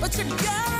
but you got.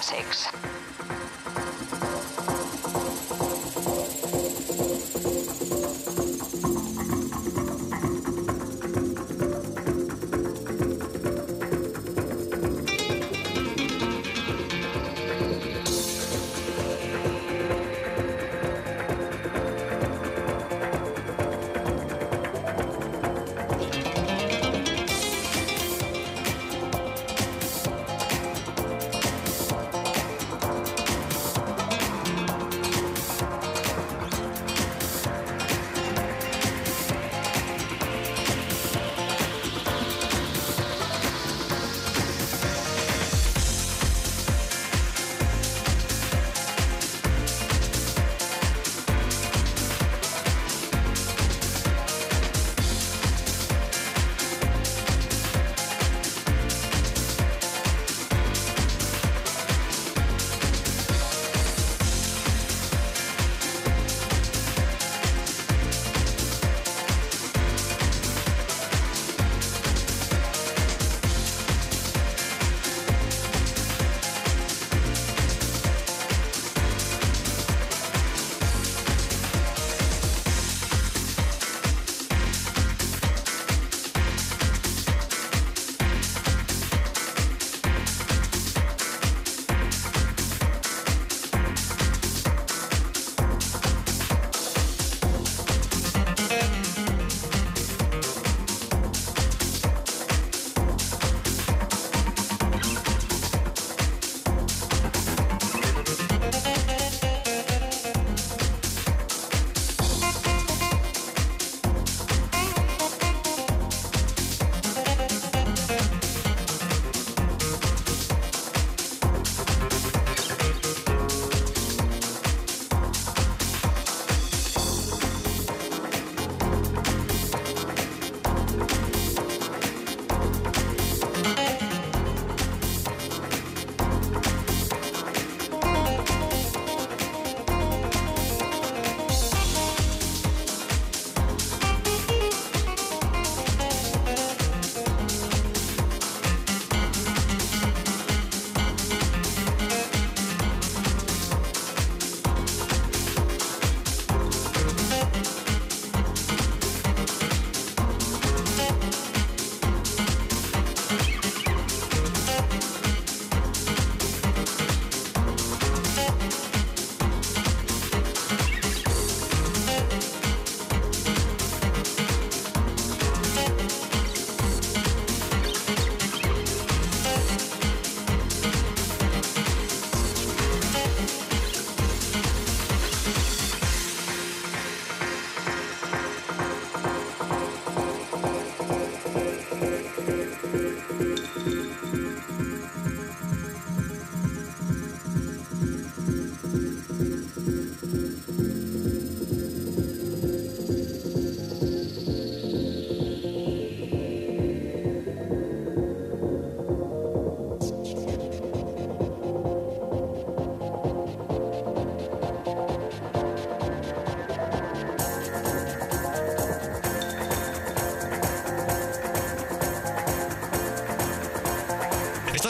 Climax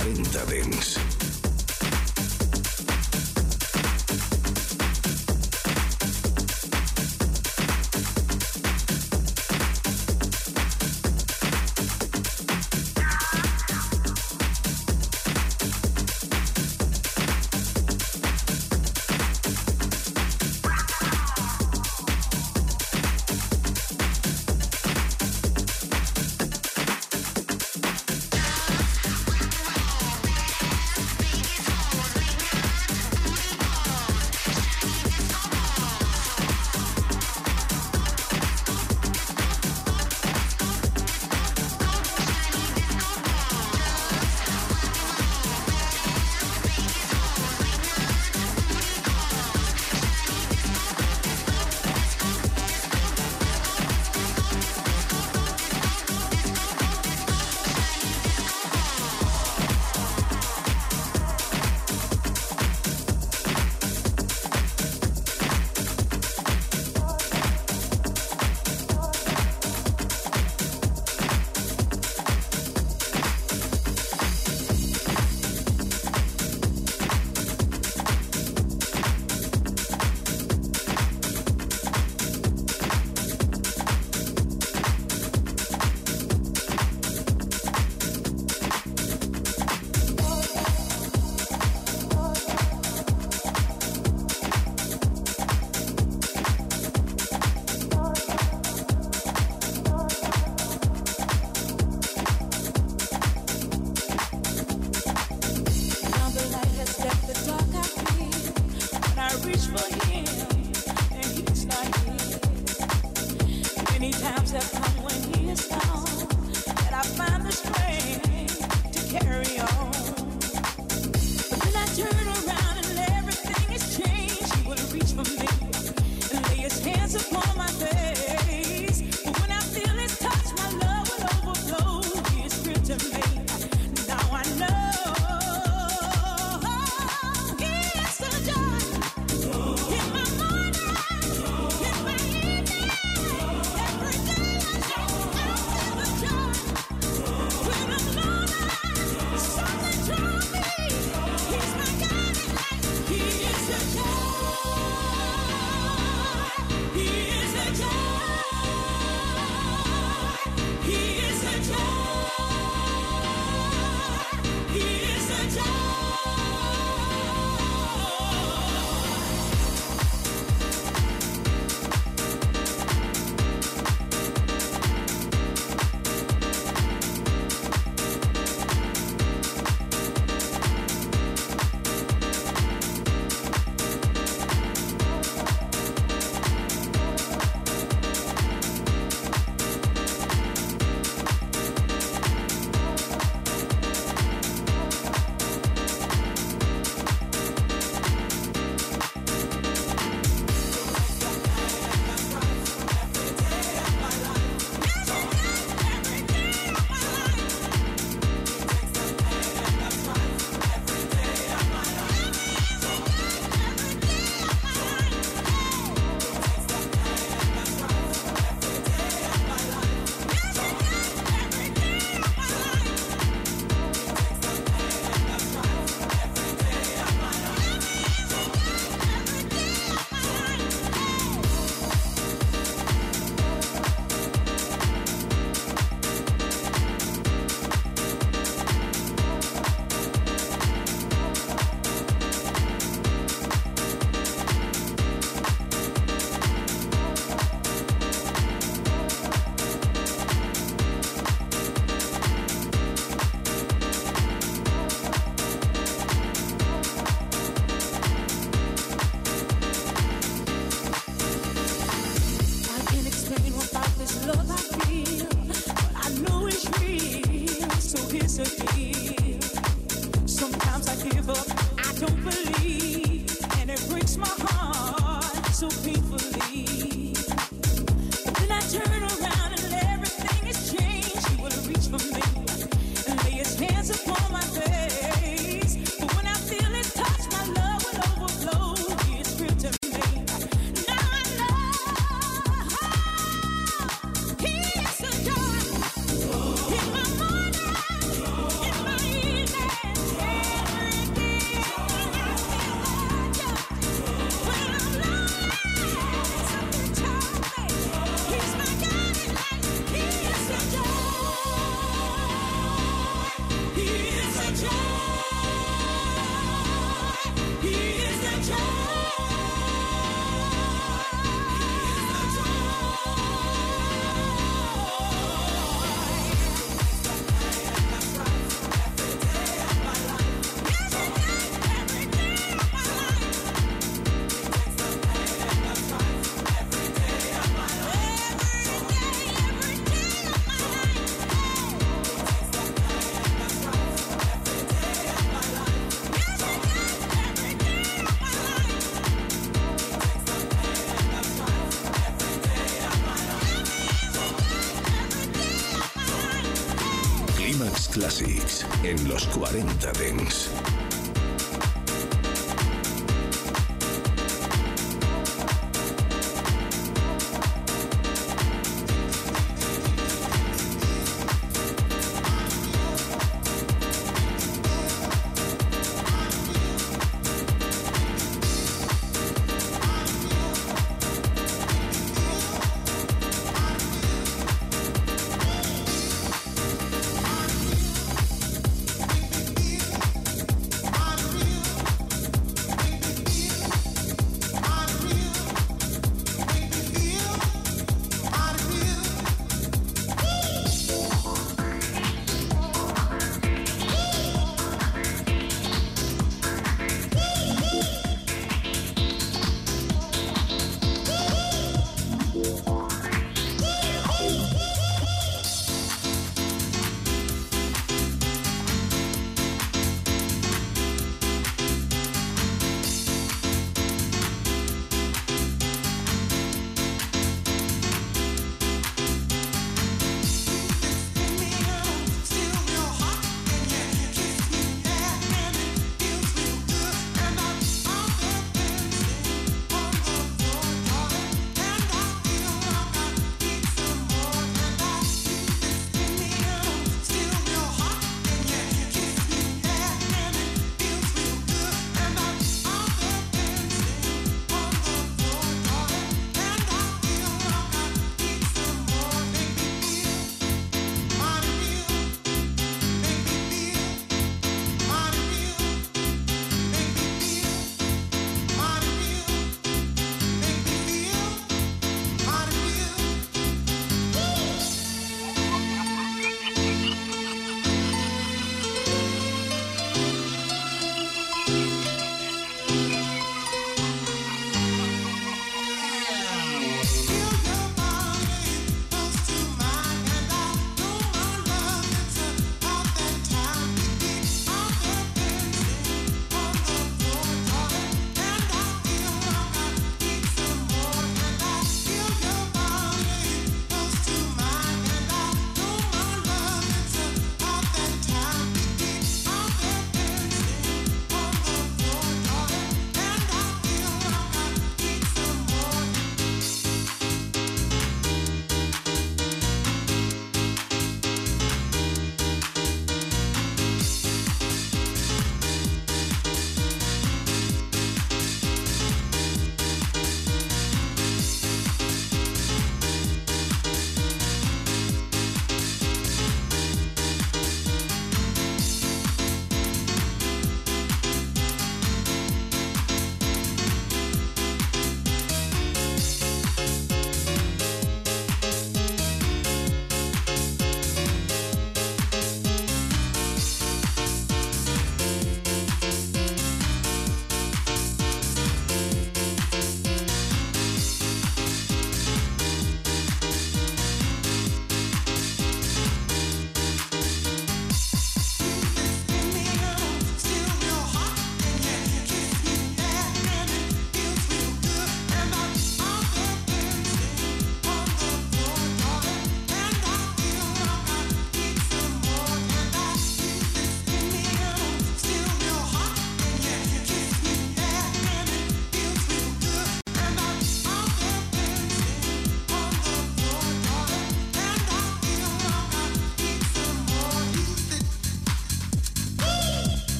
40 Dents. 40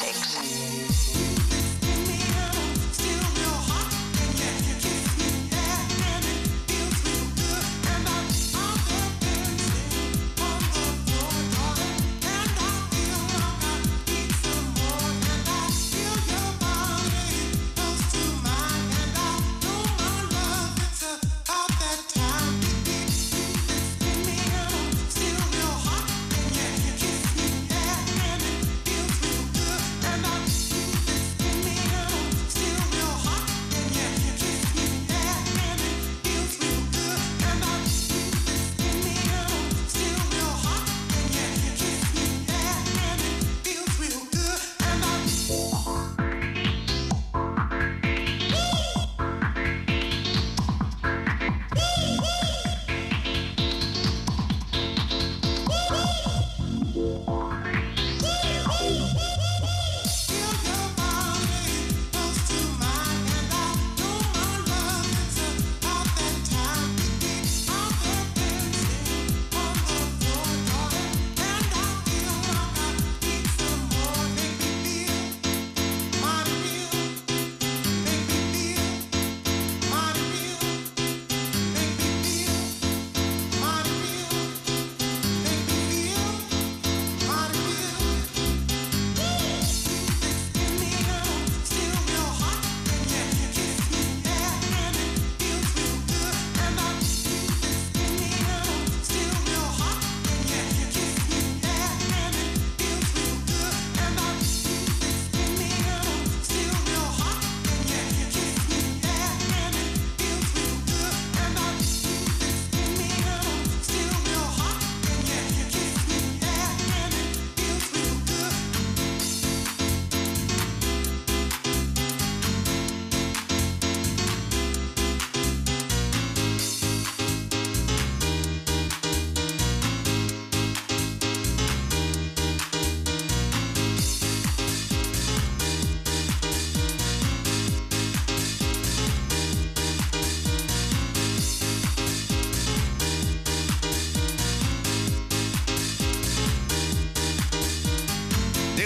Dents.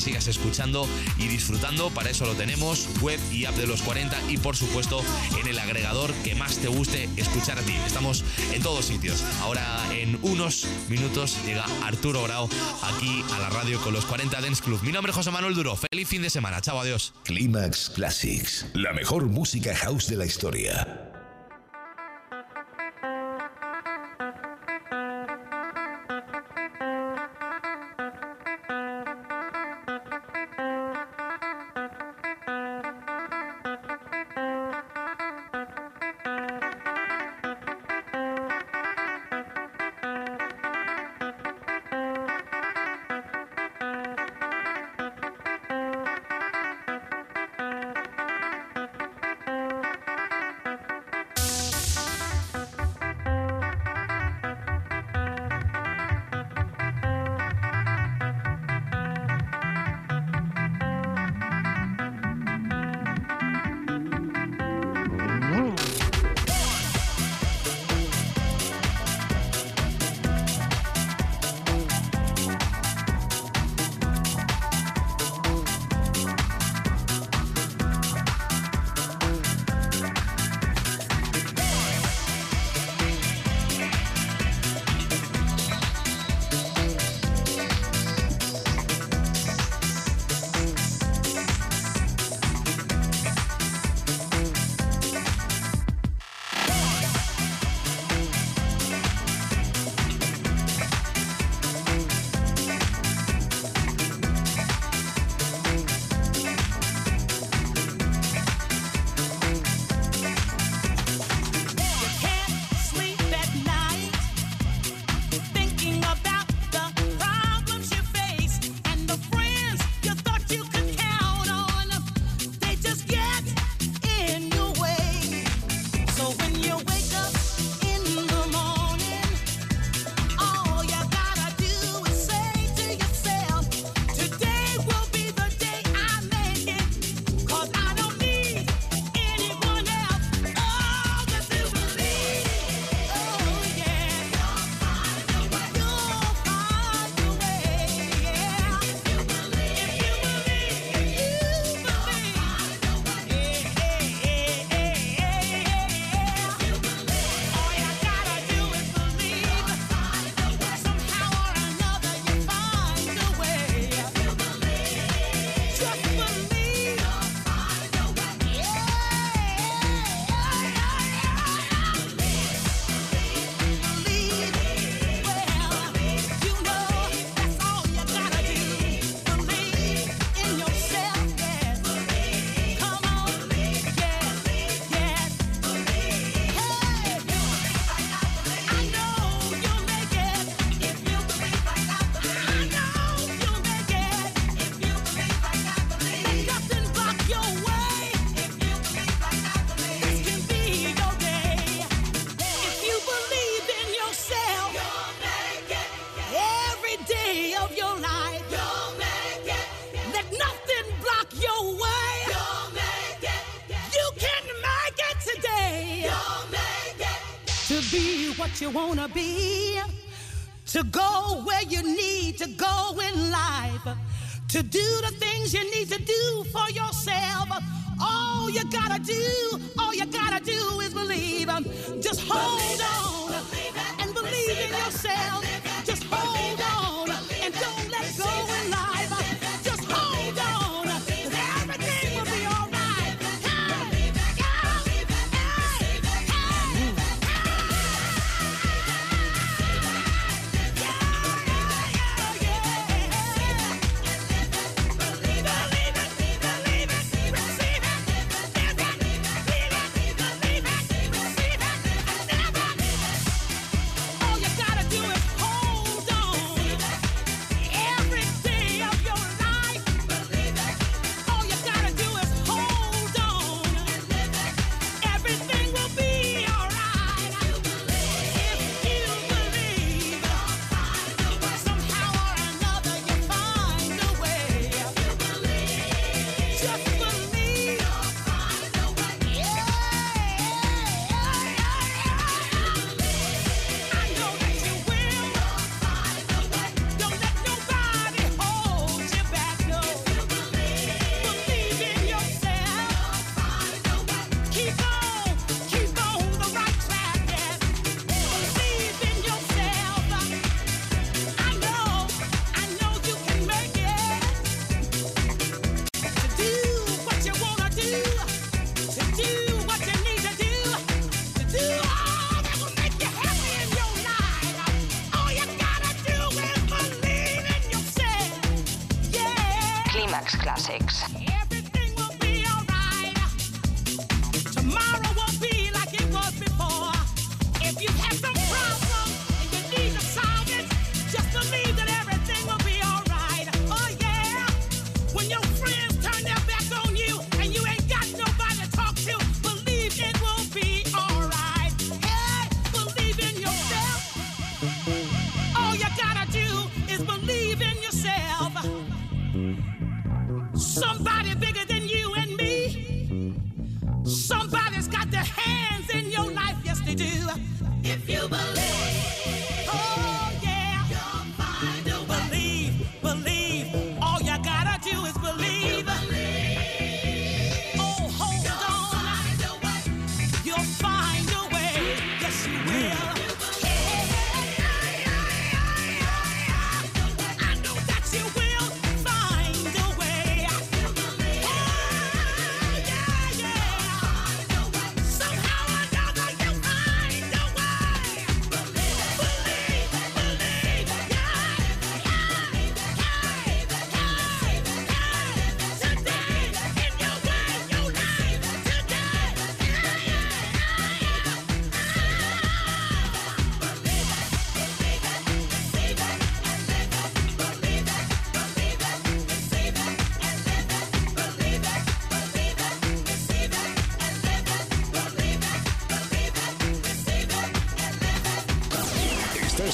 sigas escuchando y disfrutando. Para eso lo tenemos, web y app de los 40 y por supuesto en el agregador que más te guste escuchar a ti. Estamos en todos sitios. Ahora en unos minutos llega Arturo Grau aquí a la radio con los 40 Dance Club. Mi nombre es José Manuel Duro. Feliz fin de semana. Chao, adiós. Clímax Classics, la mejor música house de la historia.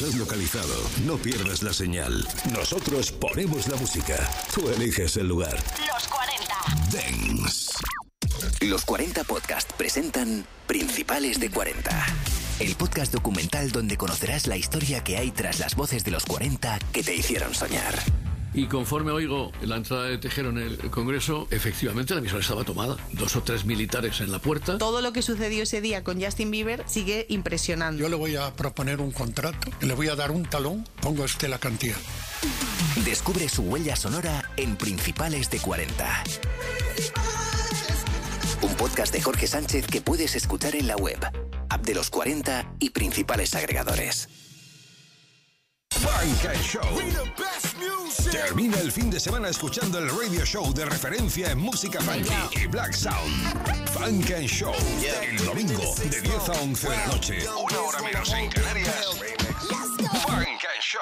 Nos has localizado, no pierdas la señal. Nosotros ponemos la música. Tú eliges el lugar. Los 40. Dance. Los 40 Podcast presentan Principales de 40. El podcast documental donde conocerás la historia que hay tras las voces de los 40 que te hicieron soñar. Y conforme oigo la entrada de Tejero en el Congreso, efectivamente la emisora estaba tomada. Dos o tres militares en la puerta. Todo lo que sucedió ese día con Justin Bieber sigue impresionando. Yo le voy a proponer un contrato, le voy a dar un talón, ponga usted la cantidad. Descubre su huella sonora en Principales de 40. Un podcast de Jorge Sánchez que puedes escuchar en la web, app de los 40 y principales agregadores. Funk Show. Termina el fin de semana escuchando el radio show de referencia en música funky y black sound. Funk and Show. El domingo de 10 a 11 de la noche. Una hora menos en Canarias. Funk and Show.